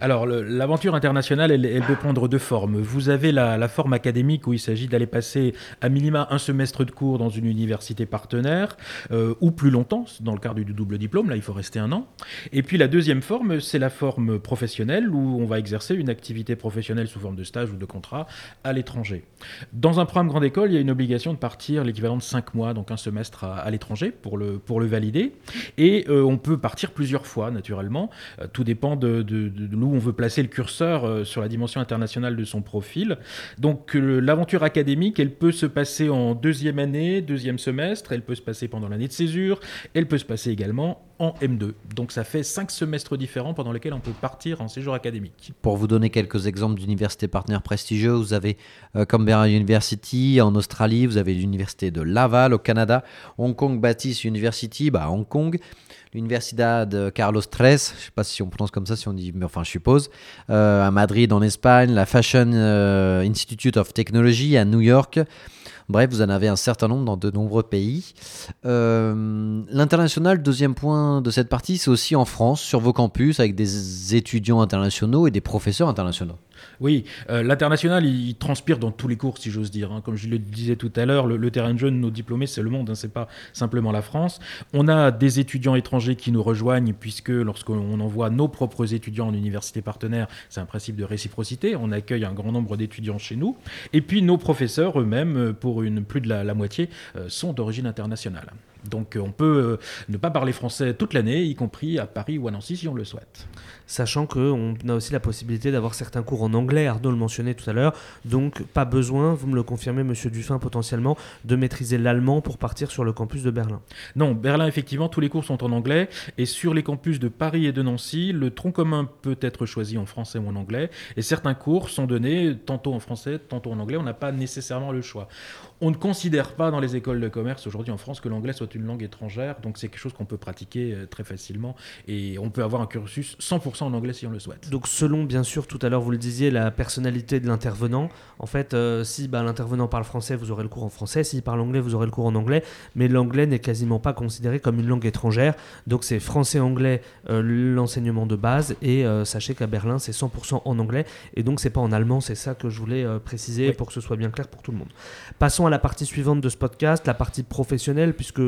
Alors, l'aventure internationale, elle, peut prendre deux formes. Vous avez la, la forme académique où il s'agit d'aller passer à minima un semestre de cours dans une université partenaire, euh, ou plus longtemps, dans le cadre du double diplôme, là il faut rester un an. Et puis la deuxième forme, c'est la forme professionnelle où on va exercer une activité professionnelle sous forme de stage ou de contrat à l'étranger. Dans un programme grande école, il y a une obligation de partir l'équivalent de 5 mois, donc un semestre à, l'étranger pour le, pour le valider. Et euh, on peut partir plusieurs fois, naturellement. Euh, tout dépend de- de on veut placer le curseur euh, sur la dimension internationale de son profil. Donc euh, l'aventure académique, elle peut se passer en deuxième année, deuxième semestre, elle peut se passer pendant l'année de césure, elle peut se passer également en M2. Donc ça fait cinq semestres différents pendant lesquels on peut partir en séjour académique. Pour vous donner quelques exemples d'universités partenaires prestigieuses, vous avez euh, Canberra University en Australie, vous avez l'université de Laval au Canada, Hong Kong Baptist University bah, à Hong Kong, l'Universidad Carlos III, je sais pas si on prononce comme ça, si on dit, mais enfin je suppose, euh, à Madrid en Espagne, la Fashion euh, Institute of Technology à New York. Bref, vous en avez un certain nombre dans de nombreux pays. Euh, L'international, deuxième point de cette partie, c'est aussi en France, sur vos campus, avec des étudiants internationaux et des professeurs internationaux. Oui, euh, l'international, il, transpire dans tous les cours, si j'ose dire. hein. Comme je le disais tout à l'heure, le, terrain de jeu de nos diplômés, c'est le monde, hein, c'est pas simplement la France. On a des étudiants étrangers qui nous rejoignent, puisque lorsqu'on envoie nos propres étudiants en université partenaire, c'est un principe de réciprocité. On accueille un grand nombre d'étudiants chez nous. Et puis nos professeurs eux-mêmes, pour une, plus de la, la moitié, euh, sont d'origine internationale. Donc euh, on peut euh, ne pas parler français toute l'année, y compris à Paris ou à Nancy si on le souhaite. Sachant qu'on a aussi la possibilité d'avoir certains cours en anglais, Arnaud le mentionnait tout à l'heure, donc pas besoin, vous me le confirmez Monsieur Dufin potentiellement, de maîtriser l'allemand pour partir sur le campus de Berlin. Non, Berlin, effectivement, tous les cours sont en anglais. Et sur les campus de Paris et de Nancy, le tronc commun peut être choisi en français ou en anglais. Et certains cours sont donnés tantôt en français, tantôt en anglais. On n'a pas nécessairement le choix. On ne considère pas dans les écoles de commerce aujourd'hui en France que l'anglais soit une langue étrangère. Donc c'est quelque chose qu'on peut pratiquer euh, très facilement. Et on peut avoir un cursus 100% en anglais si on le souhaite. Donc selon bien sûr tout à l'heure vous le disiez la personnalité de l'intervenant, en fait euh, si bah, l'intervenant parle français vous aurez le cours en français, s'il parle anglais vous aurez le cours en anglais, mais l'anglais n'est quasiment pas considéré comme une langue étrangère, donc c'est français-anglais euh, l'enseignement de base et euh, sachez qu'à Berlin c'est 100% en anglais et donc c'est pas en allemand, c'est ça que je voulais préciser Oui. pour que ce soit bien clair pour tout le monde. Passons à la partie suivante de ce podcast, la partie professionnelle puisque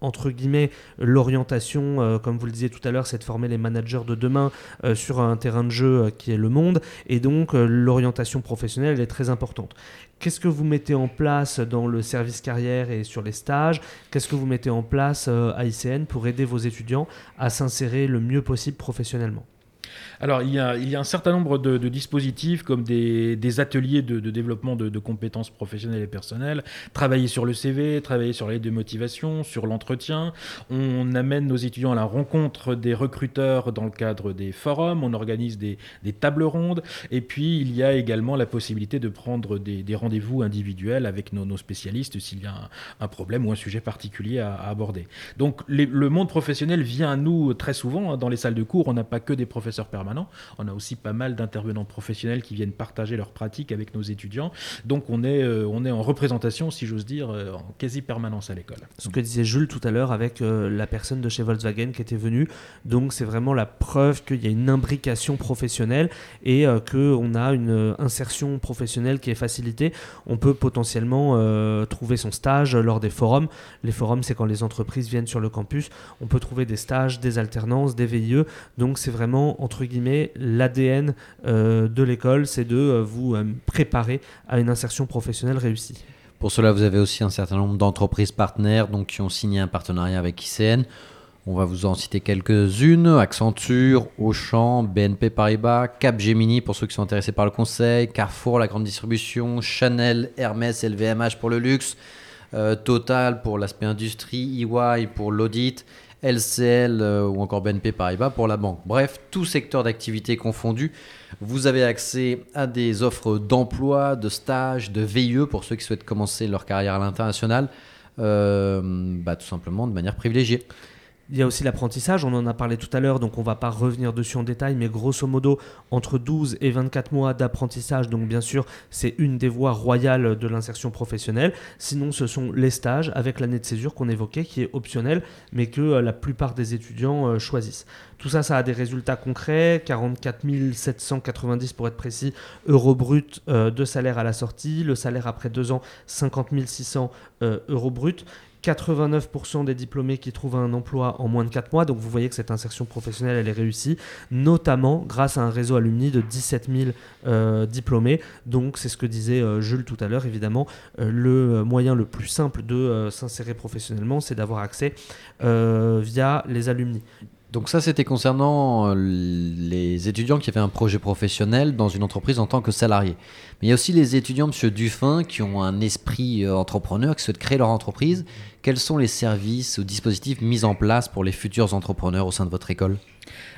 entre guillemets, l'orientation, euh, comme vous le disiez tout à l'heure, c'est de former les managers de demain euh, sur un terrain de jeu euh, qui est le monde. Et donc, l'orientation professionnelle, elle est très importante. Qu'est-ce que vous mettez en place dans le service carrière et sur les stages? Qu'est-ce que vous mettez en place à ICN pour aider vos étudiants à s'insérer le mieux possible professionnellement? Alors, il y, a, un certain nombre de, dispositifs comme des, ateliers de, développement de, compétences professionnelles et personnelles, travailler sur le CV, travailler sur l'aide de motivation, sur l'entretien. On amène nos étudiants à la rencontre des recruteurs dans le cadre des forums, on organise des, tables rondes, et puis il y a également la possibilité de prendre des, rendez-vous individuels avec nos, spécialistes s'il y a un, problème ou un sujet particulier à, aborder. Donc le monde professionnel vient à nous très souvent, hein, dans les salles de cours, on n'a pas que des professeurs permanent. On a aussi pas mal d'intervenants professionnels qui viennent partager leurs pratiques avec nos étudiants. Donc on est, euh, on est en représentation, si j'ose dire, euh, en quasi permanence à l'école. Ce que disait Jules tout à l'heure avec euh, la personne de chez Volkswagen qui était venue. Donc c'est vraiment la preuve qu'il y a une imbrication professionnelle et qu'on a une insertion professionnelle qui est facilitée. On peut potentiellement trouver son stage lors des forums. Les forums, c'est quand les entreprises viennent sur le campus. On peut trouver des stages, des alternances, des VIE. Donc c'est vraiment, entre guillemets, l'ADN euh, de l'école, c'est de euh, vous euh, préparer à une insertion professionnelle réussie. Pour cela, vous avez aussi un certain nombre d'entreprises partenaires donc, qui ont signé un partenariat avec ICN. On va vous en citer quelques-unes Accenture, Auchan, BNP Paribas, Capgemini pour ceux qui sont intéressés par le conseil, Carrefour, la grande distribution, Chanel, Hermès, LVMH pour le luxe, Total pour l'aspect industrie, EY pour l'audit, LCL euh, ou encore BNP Paribas pour la banque. Bref, tout secteur d'activité confondu, vous avez accès à des offres d'emploi, de stages, de VIE pour ceux qui souhaitent commencer leur carrière à l'international, euh, bah, tout simplement de manière privilégiée. Il y a aussi l'apprentissage, on en a parlé tout à l'heure, donc on va pas revenir dessus en détail, mais grosso modo, entre 12 et 24 mois d'apprentissage, donc bien sûr, c'est une des voies royales de l'insertion professionnelle. Sinon, ce sont les stages avec l'année de césure qu'on évoquait, qui est optionnelle, mais que euh, la plupart des étudiants euh, choisissent. Tout ça, ça a des résultats concrets, 44 790 pour être précis, euros bruts euh, de salaire à la sortie, le salaire après deux ans, 50 600 euh, euros bruts. 89% des diplômés qui trouvent un emploi en moins de 4 mois. Donc vous voyez que cette insertion professionnelle, elle est réussie, notamment grâce à un réseau alumni de 17 000 euh, diplômés. Donc c'est ce que disait euh, Jules tout à l'heure, évidemment. euh, le moyen le plus simple de s'insérer professionnellement, c'est d'avoir accès via les alumni. Donc ça, c'était concernant euh, les étudiants qui avaient un projet professionnel dans une entreprise en tant que salarié. Mais il y a aussi les étudiants, Monsieur Dufin, qui ont un esprit euh, entrepreneur, qui souhaitent créer leur entreprise. Quels sont les services ou dispositifs mis en place pour les futurs entrepreneurs au sein de votre école?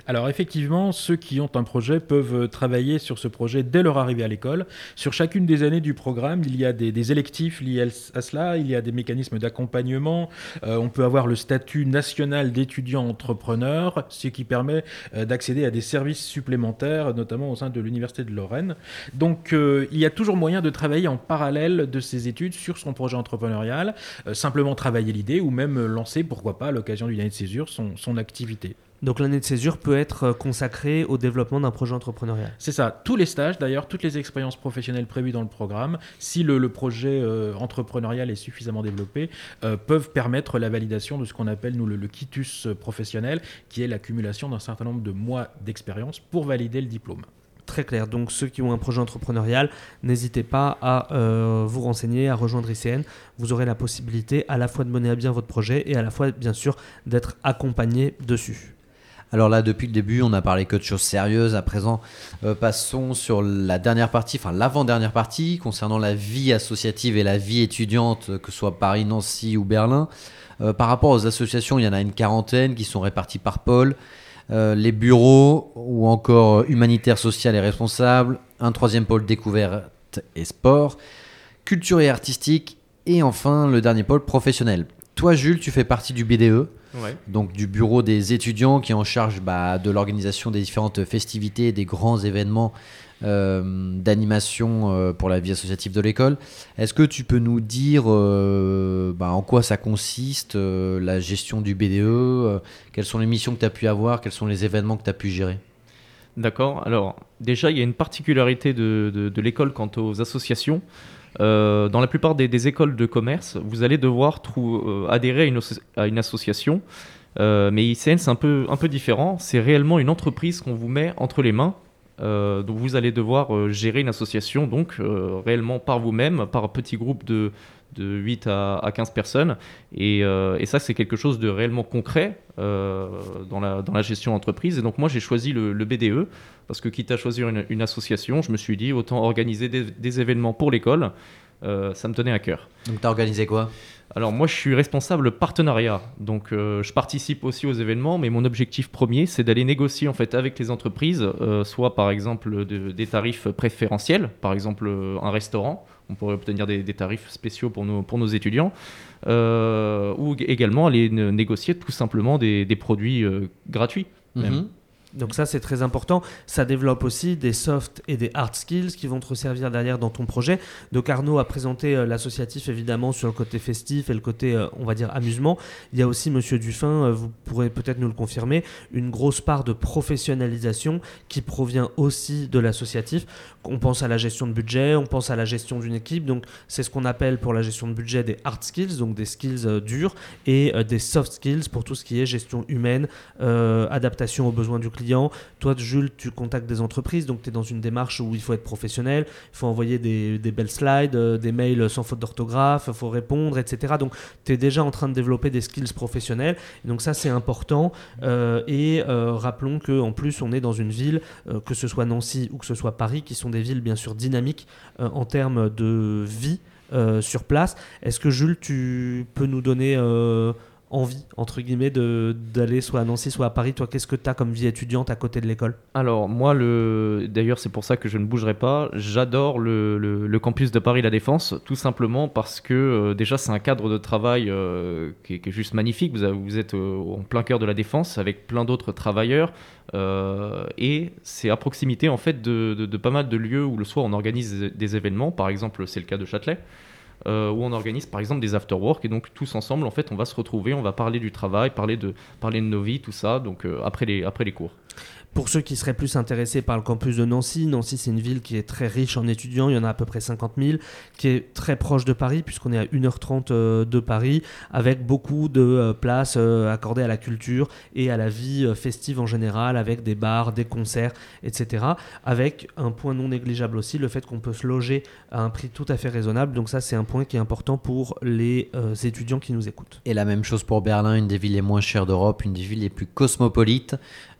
Alors effectivement, ceux qui ont un projet peuvent euh, travailler sur ce projet dès leur arrivée à l'école. Sur chacune des années du programme, il y a des, électifs liés à cela, il y a des mécanismes d'accompagnement, Euh, on peut avoir le statut national d'étudiant entrepreneur, ce qui permet euh, d'accéder à des services supplémentaires, notamment au sein de l'Université de Lorraine. Donc il y a toujours moyen de travailler en parallèle de ses études sur son projet entrepreneurial, simplement travailler l'idée ou même lancer, pourquoi pas, à l'occasion d'une année de césure, son, son activité. Donc l'année de césure peut être euh, consacrée au développement d'un projet entrepreneurial. C'est ça, tous les stages d'ailleurs, toutes les expériences professionnelles prévues dans le programme, si le, le projet euh, entrepreneurial est suffisamment développé, euh, peuvent permettre la validation de ce qu'on appelle nous le, le quitus professionnel, qui est l'accumulation d'un certain nombre de mois d'expérience pour valider le diplôme. Très clair. Donc ceux qui ont un projet entrepreneurial, n'hésitez pas à euh, vous renseigner, à rejoindre ICN. Vous aurez la possibilité à la fois de mener à bien votre projet et à la fois, bien sûr, d'être accompagné dessus. Alors là, depuis le début, on a parlé que de choses sérieuses. À présent, euh, passons sur la dernière partie, enfin l'avant-dernière partie, concernant la vie associative et la vie étudiante, que ce soit Paris, Nancy ou Berlin. Euh, par rapport aux associations, il y en a une quarantaine qui sont réparties par pôle. Euh, les bureaux ou encore humanitaire, social et responsable. Un troisième pôle découverte et sport. Culture et artistique. Et enfin, le dernier pôle professionnel. Toi, Jules, tu fais partie du BDE Ouais. donc du bureau des étudiants qui est en charge bah, de l'organisation des différentes festivités, des grands événements euh, d'animation euh, pour la vie associative de l'école. Est-ce que tu peux nous dire euh, bah, en quoi ça consiste, la gestion du BDE, quelles sont les missions que tu as pu avoir, quels sont les événements que tu as pu gérer? D'accord. Alors, déjà, il y a une particularité de, de- de l'école quant aux associations. Euh, dans la plupart des, écoles de commerce, vous allez devoir euh, adhérer à une, association. Euh, mais ICN, c'est un peu, différent. C'est réellement une entreprise qu'on vous met entre les mains. Donc, vous allez devoir gérer une association, donc réellement par vous-même, par un petit groupe de, de 8 à, à 15 personnes. Et, euh, et ça, c'est quelque chose de réellement concret euh, dans, la, dans la gestion d'entreprise. Et donc, moi, j'ai choisi le, le BDE parce que quitte à choisir une, une association, je me suis dit autant organiser des, des événements pour l'école. Euh, ça me tenait à cœur. Donc tu as organisé quoi? Alors moi je suis responsable partenariat, donc euh, je participe aussi aux événements, mais mon objectif premier c'est d'aller négocier en fait avec les entreprises, euh, soit par exemple de- des tarifs préférentiels, par exemple un restaurant, on pourrait obtenir des, tarifs spéciaux pour nos, étudiants, euh, ou également aller né- négocier tout simplement des, produits euh, gratuits. même. Donc ça, c'est très important. Ça développe aussi des soft et des hard skills qui vont te servir derrière dans ton projet. Donc Arnaud a présenté euh, l'associatif évidemment sur le côté festif et le côté, euh, on va dire, amusement. Il y a aussi Monsieur Dufin, euh, vous pourrez peut-être nous le confirmer, une grosse part de professionnalisation qui provient aussi de l'associatif. On pense à la gestion de budget, on pense à la gestion d'une équipe. Donc c'est ce qu'on appelle pour la gestion de budget des hard skills, donc des skills durs, et des soft skills pour tout ce qui est gestion humaine, adaptation aux besoins du client. Toi, Jules, tu contactes des entreprises, donc tu es dans une démarche où il faut être professionnel, il faut envoyer des, belles slides, euh, des mails sans faute d'orthographe, il faut répondre, etc. Donc tu es déjà en train de développer des skills professionnels. donc ça, c'est important. Euh, et euh, rappelons qu'en plus, on est dans une ville, que ce soit Nancy ou que ce soit Paris, qui sont des villes bien sûr dynamiques en termes de vie. sur place. Est-ce que Jules, tu peux nous donner envie, entre guillemets, d'aller soit à Nancy, soit à Paris Toi, qu'est-ce que tu as comme vie étudiante à côté de l'école? Alors, moi, le... d'ailleurs, c'est pour ça que je ne bougerai pas. J'adore le, le, campus de Paris La Défense, tout simplement parce que euh, déjà, c'est un cadre de travail euh, qui, est, juste magnifique. Vous, êtes euh, en plein cœur de la Défense avec plein d'autres travailleurs. et c'est à proximité, en fait, de, de, de, pas mal de lieux où le soir, on organise des événements. Par exemple, c'est le cas de Châtelet. Euh, où on organise par exemple des after-work et donc tous ensemble en fait on va se retrouver, on va parler du travail, parler de, parler de nos vies, tout ça, donc euh, après, les, après les cours. Pour ceux qui seraient plus intéressés par le campus de Nancy, Nancy c'est une ville qui est très riche en étudiants, il y en a à peu près 50 000, qui est très proche de Paris puisqu'on est à 1h30 euh, de Paris, avec beaucoup de euh, places euh, accordées à la culture et à la vie festive en général, avec des bars, des concerts, etc. Avec un point non négligeable aussi, le fait qu'on peut se loger à un prix tout à fait raisonnable. Donc ça c'est un point qui est important pour les étudiants qui nous écoutent. Et la même chose pour Berlin, une des villes les moins chères d'Europe, une des villes les plus cosmopolites.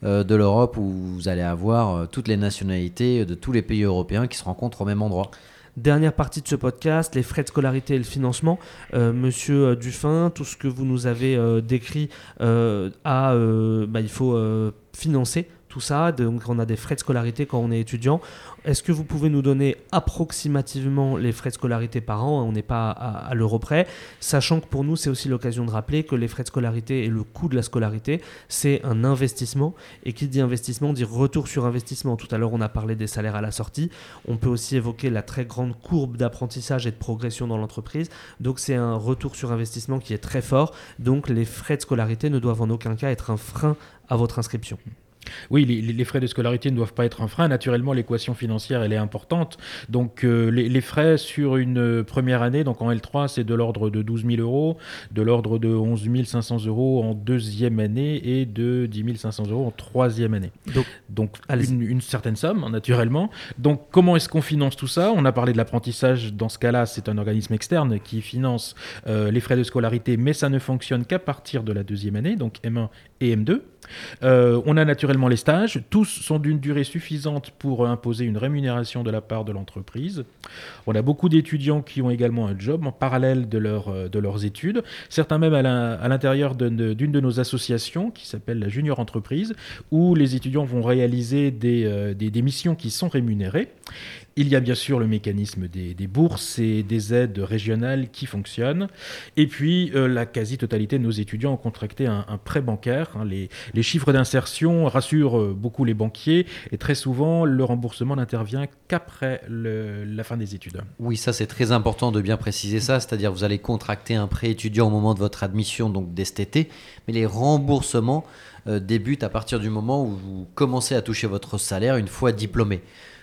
Euh, de l'Europe où vous allez avoir euh, toutes les nationalités de tous les pays européens qui se rencontrent au même endroit. Dernière partie de ce podcast, les frais de scolarité et le financement. Euh, monsieur Dufin, tout ce que vous nous avez décrit, bah, il faut financer tout ça. Donc on a des frais de scolarité quand on est étudiant. Est-ce que vous pouvez nous donner approximativement les frais de scolarité par an? On n'est pas à, l'euro près, sachant que pour nous, c'est aussi l'occasion de rappeler que les frais de scolarité et le coût de la scolarité, c'est un investissement. Et qui dit investissement dit retour sur investissement. Tout à l'heure, on a parlé des salaires à la sortie. On peut aussi évoquer la très grande courbe d'apprentissage et de progression dans l'entreprise. Donc c'est un retour sur investissement qui est très fort. Donc les frais de scolarité ne doivent en aucun cas être un frein à votre inscription. Oui, les, frais de scolarité ne doivent pas être un frein. Naturellement, l'équation financière, elle est importante. Donc, euh, les, frais sur une première année, donc en L3, c'est de l'ordre de 12 000 euros, de l'ordre de 11 500 euros en deuxième année et de 10 500 euros en troisième année. Donc, donc une, certaine somme, naturellement. Donc, comment est-ce qu'on finance tout ça? On a parlé de l'apprentissage. Dans ce cas-là, c'est un organisme externe qui finance euh, les frais de scolarité, mais ça ne fonctionne qu'à partir de la deuxième année, donc M1 et M2. Euh, on a naturellement les stages. Tous sont d'une durée suffisante pour imposer une rémunération de la part de l'entreprise. On a beaucoup d'étudiants qui ont également un job en parallèle de, euh, leurs études. Certains même à l'intérieur d'une de, nos associations qui s'appelle la Junior Entreprise, où les étudiants vont réaliser des, euh, des missions qui sont rémunérées. Il y a bien sûr le mécanisme des, bourses et des aides régionales qui fonctionnent. Et puis, euh, la quasi-totalité de nos étudiants ont contracté un, prêt bancaire. Hein. Les, chiffres d'insertion rassurent euh, beaucoup les banquiers et très souvent, le remboursement n'intervient qu'après la fin des études. Oui, ça c'est très important de bien préciser ça, c'est-à-dire vous allez contracter un prêt étudiant au moment de votre admission, donc été, mais les remboursements euh, débutent à partir du moment où vous commencez à toucher votre salaire une fois diplômé.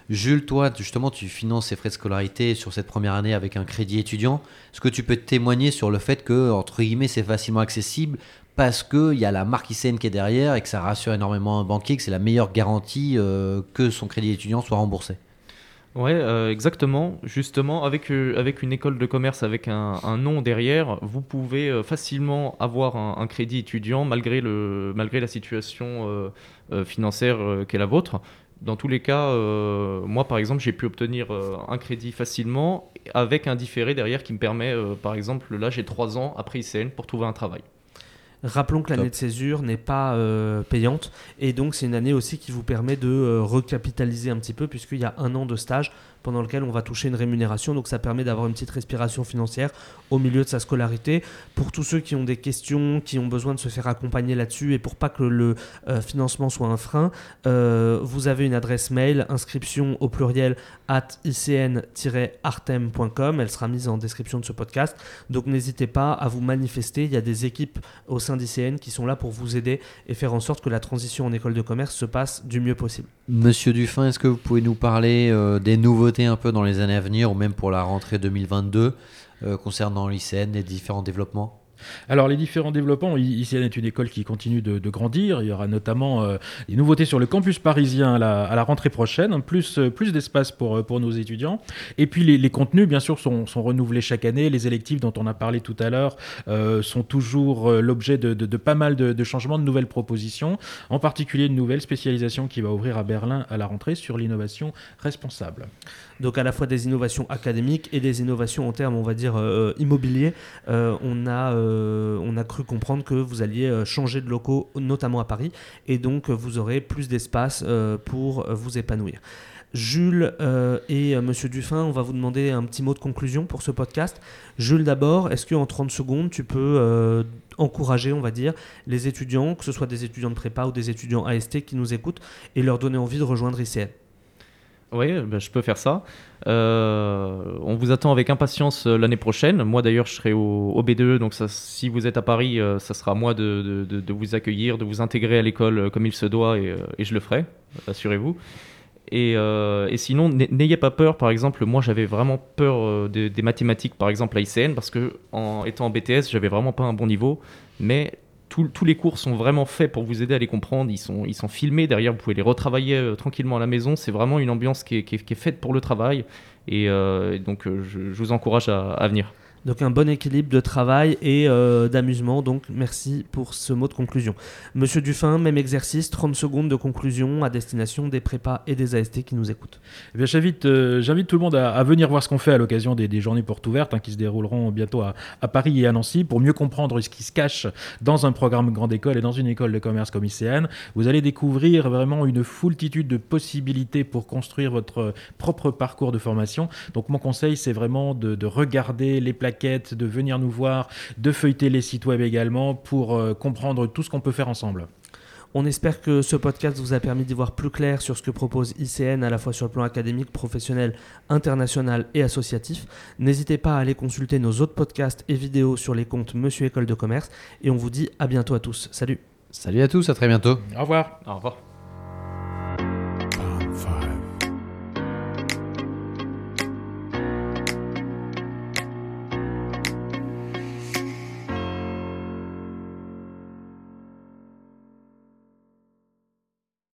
Jules, toi, justement, tu finances ces frais de scolarité sur cette première année avec un crédit étudiant. Est-ce que tu peux témoigner sur le fait que, entre guillemets, c'est facilement accessible parce qu'il y a la marque ICN qui est derrière et que ça rassure énormément un banquier, que c'est la meilleure garantie euh, que son crédit étudiant soit remboursé? Ouais, euh, exactement. Justement, avec, euh, avec une école de commerce avec un, nom derrière, vous pouvez facilement avoir un, un, crédit étudiant malgré, le, malgré la situation financière qu'est la vôtre dans tous les cas, euh, moi par exemple, j'ai pu obtenir euh, un crédit facilement avec un différé derrière qui me permet, euh, par exemple, là j'ai 3 ans après ICN pour trouver un travail. Rappelons que l'année de césure n'est pas euh, payante et donc c'est une année aussi qui vous permet de euh, recapitaliser un petit peu puisqu'il y a un an de stage pendant lequel on va toucher une rémunération donc ça permet d'avoir une petite respiration financière au milieu de sa scolarité. Pour tous ceux qui ont des questions, qui ont besoin de se faire accompagner là-dessus et pour pas que le euh, financement soit un frein, euh, vous avez une adresse mail inscription au pluriel at icn-artem.com. Elle sera mise en description de ce podcast. Donc n'hésitez pas à vous manifester. Il y a des équipes au sein d'ICN qui sont là pour vous aider et faire en sorte que la transition en école de commerce se passe du mieux possible. Monsieur Dufin, est-ce que vous pouvez nous parler euh, des nouveautés un peu dans les années à venir ou même pour la rentrée 2022 euh, concernant l'ICN, les différents développements? Alors les différents développements, ICN est une école qui continue de, grandir. Il y aura notamment euh, des nouveautés sur le campus parisien à la, rentrée prochaine, plus, euh, plus d'espace pour, euh, pour nos étudiants. Et puis les, contenus, bien sûr, sont, sont renouvelés chaque année. Les électifs dont on a parlé tout à l'heure sont toujours l'objet de, de- pas mal de, changements, de nouvelles propositions, en particulier une nouvelle spécialisation qui va ouvrir à Berlin à la rentrée sur l'innovation responsable. Donc à la fois des innovations académiques et des innovations en termes, on va dire, euh, immobiliers. Euh, on, a, on a cru comprendre que vous alliez euh, changer de locaux, notamment à Paris, et donc euh, vous aurez plus d'espace euh, pour euh, vous épanouir. Jules euh, et euh, Monsieur Dufin, on va vous demander un petit mot de conclusion pour ce podcast. Jules d'abord, est-ce qu'en 30 secondes, tu peux euh, encourager, on va dire, les étudiants, que ce soit des étudiants de prépa ou des étudiants AST qui nous écoutent, et leur donner envie de rejoindre ICN Oui, ben, je peux faire ça. Euh, on vous attend avec impatience euh, l'année prochaine. Moi d'ailleurs, je serai au, au B2, donc ça, si vous êtes à Paris, euh, ça sera à moi de, de- vous accueillir, de vous intégrer à l'école comme il se doit, et, je le ferai, assurez-vous. Et, et sinon, n'ay- n'ayez pas peur. Par exemple, moi, j'avais vraiment peur des, des mathématiques, par exemple à ICN, parce que en étant en BTS, j'avais vraiment pas un bon niveau. Mais tous- les cours sont vraiment faits pour vous aider à les comprendre. Ils sont, ils sont filmés. Derrière, vous pouvez les retravailler euh, tranquillement à la maison. C'est vraiment une ambiance qui est, qui est- faite pour le travail. Et, euh, donc, euh, je, vous encourage à venir. Donc un bon équilibre de travail et euh, d'amusement. Donc merci pour ce mot de conclusion. Monsieur Dufin, même exercice, 30 secondes de conclusion à destination des prépas et des AST qui nous écoutent. Eh bien, j'invite, euh, j'invite tout le monde à, venir voir ce qu'on fait à l'occasion des, journées portes ouvertes hein, qui se dérouleront bientôt à, Paris et à Nancy pour mieux comprendre ce qui se cache dans un programme grande école et dans une école de commerce comme ICN. Vous allez découvrir vraiment une foultitude de possibilités pour construire votre propre parcours de formation. Donc mon conseil, c'est vraiment de, de regarder les plaquettes, de venir nous voir, de feuilleter les sites web également pour euh, comprendre tout ce qu'on peut faire ensemble. On espère que ce podcast vous a permis d'y voir plus clair sur ce que propose ICN à la fois sur le plan académique, professionnel, international et associatif. N'hésitez pas à aller consulter nos autres podcasts et vidéos sur les comptes Monsieur École de Commerce et on vous dit à bientôt à tous. Salut Salut à tous, à très bientôt. Au revoir. Au revoir.